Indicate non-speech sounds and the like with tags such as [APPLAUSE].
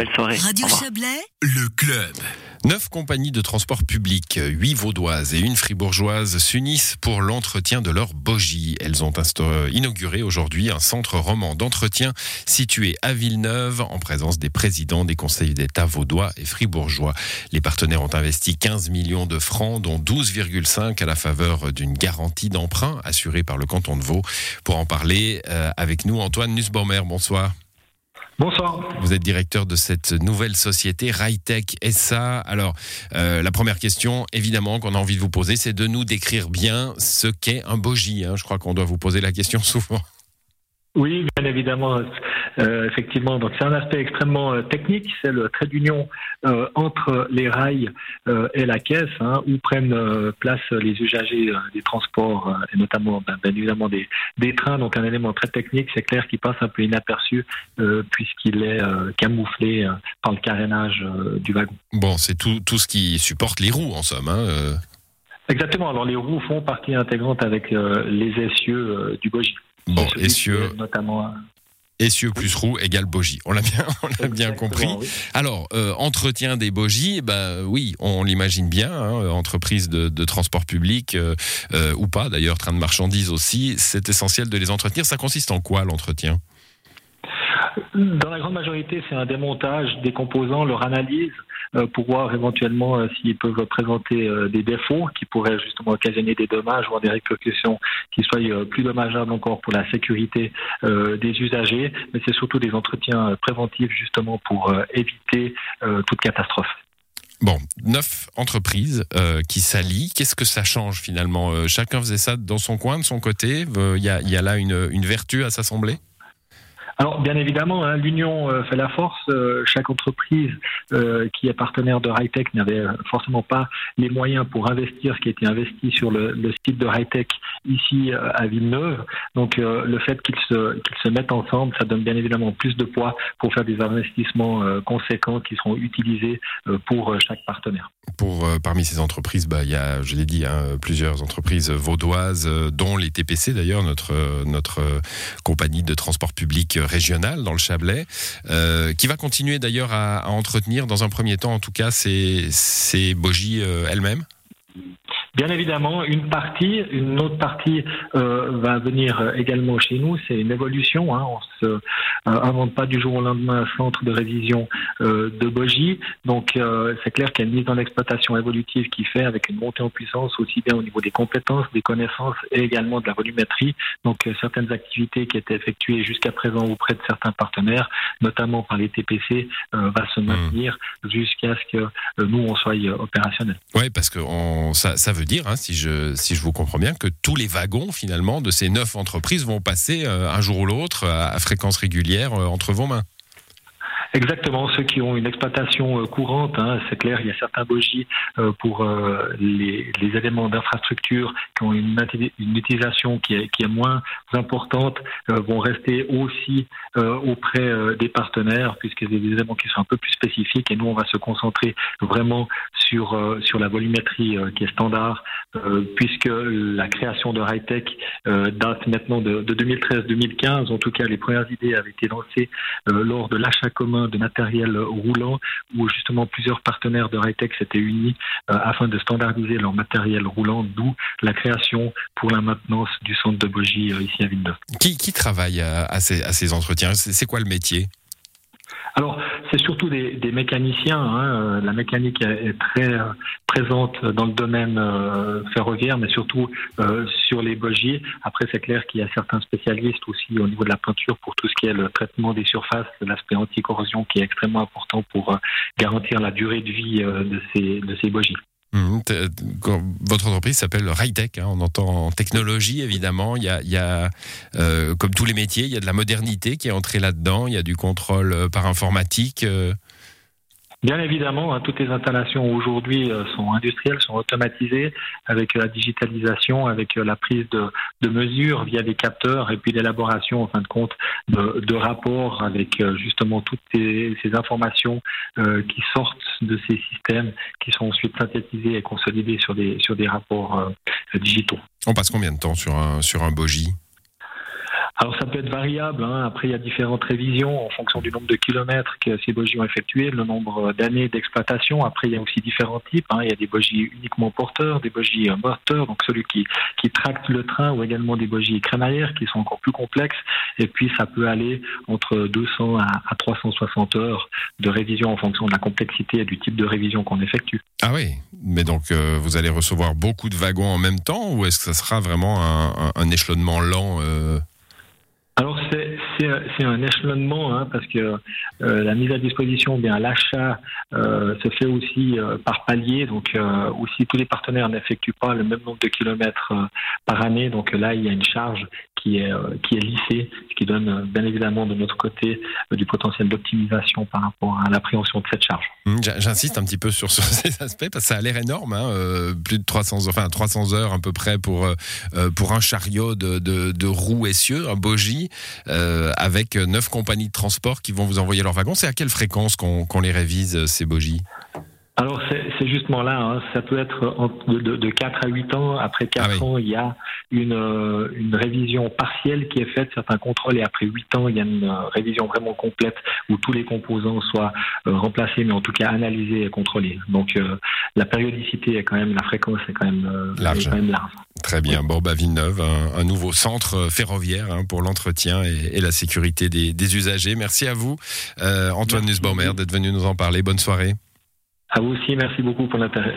Belle soirée. Radio. Chablais, Le club. Neuf compagnies de transport public, huit vaudoises et une fribourgeoise s'unissent pour l'entretien de leurs bogies. Elles ont inauguré aujourd'hui un centre roman d'entretien situé à Villeneuve en présence des présidents des conseils d'État vaudois et fribourgeois. Les partenaires ont investi 15 millions de francs, dont 12,5 à la faveur d'une garantie d'emprunt assurée par le canton de Vaud. Pour en parler euh, avec nous, Antoine Nussbaumer, bonsoir. Bonsoir. Vous êtes directeur de cette nouvelle société Ritech SA. Alors, euh, la première question, évidemment, qu'on a envie de vous poser, c'est de nous décrire bien ce qu'est un bogie. hein. Je crois qu'on doit vous poser la question [LAUGHS] souvent. Oui, bien évidemment, euh, effectivement. Donc c'est un aspect extrêmement euh, technique, c'est le trait d'union euh, entre les rails et la caisse, hein, où prennent place les usagers des transports et notamment, ben, bien évidemment, des, des trains. Donc un élément très technique, c'est clair, qui passe un peu inaperçu puisqu'il est camouflé par le carénage du wagon. Bon, c'est tout, tout ce qui supporte les roues, en somme. hein. Exactement. Alors les roues font partie intégrante avec euh, les essieux euh, du bogie. Bon, essieux, Notamment. Euh, essieux plus roue égale bogie. On l'a bien, on l'a bien exactement, compris. oui. Alors, euh, entretien des bogies, ben oui, on l'imagine bien, hein, entreprise de, de transport public euh, euh, ou pas, d'ailleurs, train de marchandises aussi, c'est essentiel de les entretenir. Ça consiste en quoi l'entretien? Dans la grande majorité, c'est un démontage des composants, leur analyse euh, pour voir éventuellement euh, s'ils peuvent présenter euh, des défauts qui pourraient justement occasionner des dommages ou des répercussions qui soient euh, plus dommageables encore pour la sécurité euh, des usagers. Mais c'est surtout des entretiens euh, préventifs justement pour euh, éviter euh, toute catastrophe. Bon, neuf entreprises euh, qui s'allient. Qu'est-ce que ça change finalement? Euh, Chacun faisait ça dans son coin, de son côté? Euh, Il y, a, là une vertu à s'assembler? Alors, bien évidemment, hein, l'union euh, fait la force. Euh, chaque entreprise euh, qui est partenaire de Hightech n'avait forcément pas les moyens pour investir ce qui a été investi sur le, site de Hightech ici à Villeneuve. Donc, le fait qu'ils se, mettent ensemble, ça donne bien évidemment plus de poids pour faire des investissements conséquents qui seront utilisés pour chaque partenaire. Pour parmi ces entreprises, bah, il y a, je l'ai dit, hein, plusieurs entreprises vaudoises, dont les TPC d'ailleurs, notre notre compagnie de transport public euh, régional dans le Chablais, euh, qui va continuer d'ailleurs à, entretenir dans un premier temps, en tout cas, ces ces bogies euh, elles-mêmes? Bien évidemment, une partie, une autre partie euh, va venir également chez nous. C'est une évolution. Hein. On se euh, invente pas du jour au lendemain un centre de révision euh, de bogies. Donc c'est clair qu'il y a une mise en exploitation évolutive qui fait avec une montée en puissance aussi bien au niveau des compétences, des connaissances et également de la volumétrie. Donc certaines activités qui étaient effectuées jusqu'à présent auprès de certains partenaires, notamment par les TPC, va se maintenir jusqu'à ce que nous on soit opérationnels. Oui, parce que on, ça, ça veut dire, hein, si, je, si je vous comprends bien, que tous les wagons, finalement, de ces neuf entreprises vont passer euh, un jour ou l'autre à, à fréquence régulière euh, entre vos mains. Exactement, ceux qui ont une exploitation euh, courante, hein, c'est clair, il y a certains bogies euh, pour euh, les, les éléments d'infrastructure qui ont une, une utilisation qui est, qui est moins importante, vont rester aussi auprès des partenaires, puisque c'est des éléments qui sont un peu plus spécifiques, et nous on va se concentrer vraiment sur, sur la volumétrie qui est standard, puisque la création de Hightech date maintenant de, de 2013-2015, en tout cas les premières idées avaient été lancées lors de l'achat commun de matériel roulant, où justement plusieurs partenaires de Hightech s'étaient unis euh, afin de standardiser leur matériel roulant, d'où la création pour la maintenance du centre de Bogie euh, ici à Villeneuve. Qui, qui travaille à, à ces, à ces entretiens? C'est c'est quoi le métier? Alors, c'est surtout des, mécaniciens. hein. Euh, La mécanique est, très euh, présente dans le domaine euh, ferroviaire, mais surtout sur les bogies. Après, c'est clair qu'il y a certains spécialistes aussi au niveau de la peinture pour tout ce qui est le traitement des surfaces, l'aspect anti-corrosion qui est extrêmement important pour garantir la durée de vie de ces, de ces bogies. Mhm, Votre entreprise s'appelle Ritech, hein, on entend technologie évidemment, il y a, il y a euh, comme tous les métiers, il y a de la modernité qui est entrée là-dedans, il y a du contrôle euh, par informatique. euh, Bien évidemment, hein, toutes les installations aujourd'hui euh, sont industrielles, sont automatisées avec euh, la digitalisation, avec euh, la prise de, mesures via des capteurs et puis l'élaboration, en fin de compte, de, rapports avec justement toutes ces, ces informations qui sortent de ces systèmes, qui sont ensuite synthétisées et consolidées sur des, sur des rapports digitaux. On passe combien de temps sur un, sur un bogie? Alors ça peut être variable. Hein. Après, il y a différentes révisions en fonction du nombre de kilomètres que ces bogies ont effectué, le nombre d'années d'exploitation. Après, il y a aussi différents types. Hein. Il y a des bogies uniquement porteurs, des bogies moteurs, donc celui qui, qui tracte le train, ou également des bogies crémaillères qui sont encore plus complexes. Et puis, ça peut aller entre 200 à, 360 heures de révision en fonction de la complexité et du type de révision qu'on effectue. Ah oui, mais donc euh, vous allez recevoir beaucoup de wagons en même temps, ou est-ce que ça sera vraiment un, un échelonnement lent euh alors c'est un échelonnement hein, parce que euh, la mise à disposition, bien l'achat euh, se fait aussi euh, par palier. Donc aussi tous les partenaires n'effectuent pas le même nombre de kilomètres par année. Donc là il y a une charge qui est qui est lissée, ce qui donne bien évidemment de notre côté du potentiel d'optimisation par rapport à l'appréhension de cette charge. Mmh, j'insiste un petit peu [LAUGHS] sur, ces aspects parce que ça a l'air énorme, hein, plus de 300 enfin 300 heures à peu près pour pour un chariot de, de, roues essieux, un bogie. Avec neuf compagnies de transport qui vont vous envoyer leurs wagons. C'est à quelle fréquence qu'on les révise, euh, ces bogies? Alors c'est justement là, hein. ça peut être de, de, 4 à 8 ans. Après 4 ah ans, il y a une, euh, une, révision partielle qui est faite, certains contrôles, et après 8 ans, il y a une révision vraiment complète où tous les composants soient remplacés, mais en tout cas analysés et contrôlés. Donc la périodicité est quand même, la fréquence est quand même, large. Est quand même large. Très bien. Bon, bah, Villeneuve, un, nouveau centre euh, ferroviaire hein, pour l'entretien et, la sécurité des, usagers. Merci à vous, euh, Antoine Nussbaumer, d'être venu nous en parler. Bonne soirée. À vous aussi, merci beaucoup pour l'intérêt.